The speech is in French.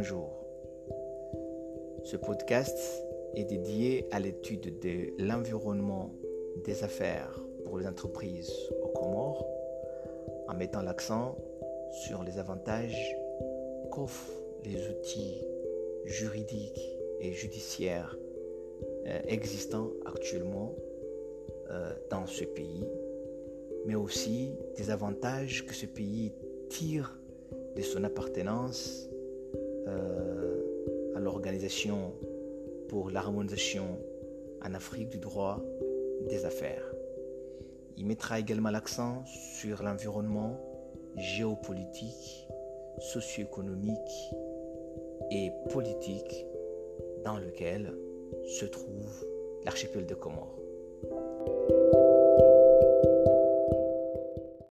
bonjour. Ce podcast est dédié à l'étude de l'environnement des affaires pour les entreprises aux Comores en mettant l'accent sur les avantages qu'offrent les outils juridiques et judiciaires euh, existants actuellement euh, dans ce pays, mais aussi des avantages que ce pays tire de son appartenance euh, à l'Organisation pour l'harmonisation en Afrique du droit des affaires. Il mettra également l'accent sur l'environnement géopolitique, socio-économique et politique dans lequel se trouve l'archipel de Comores.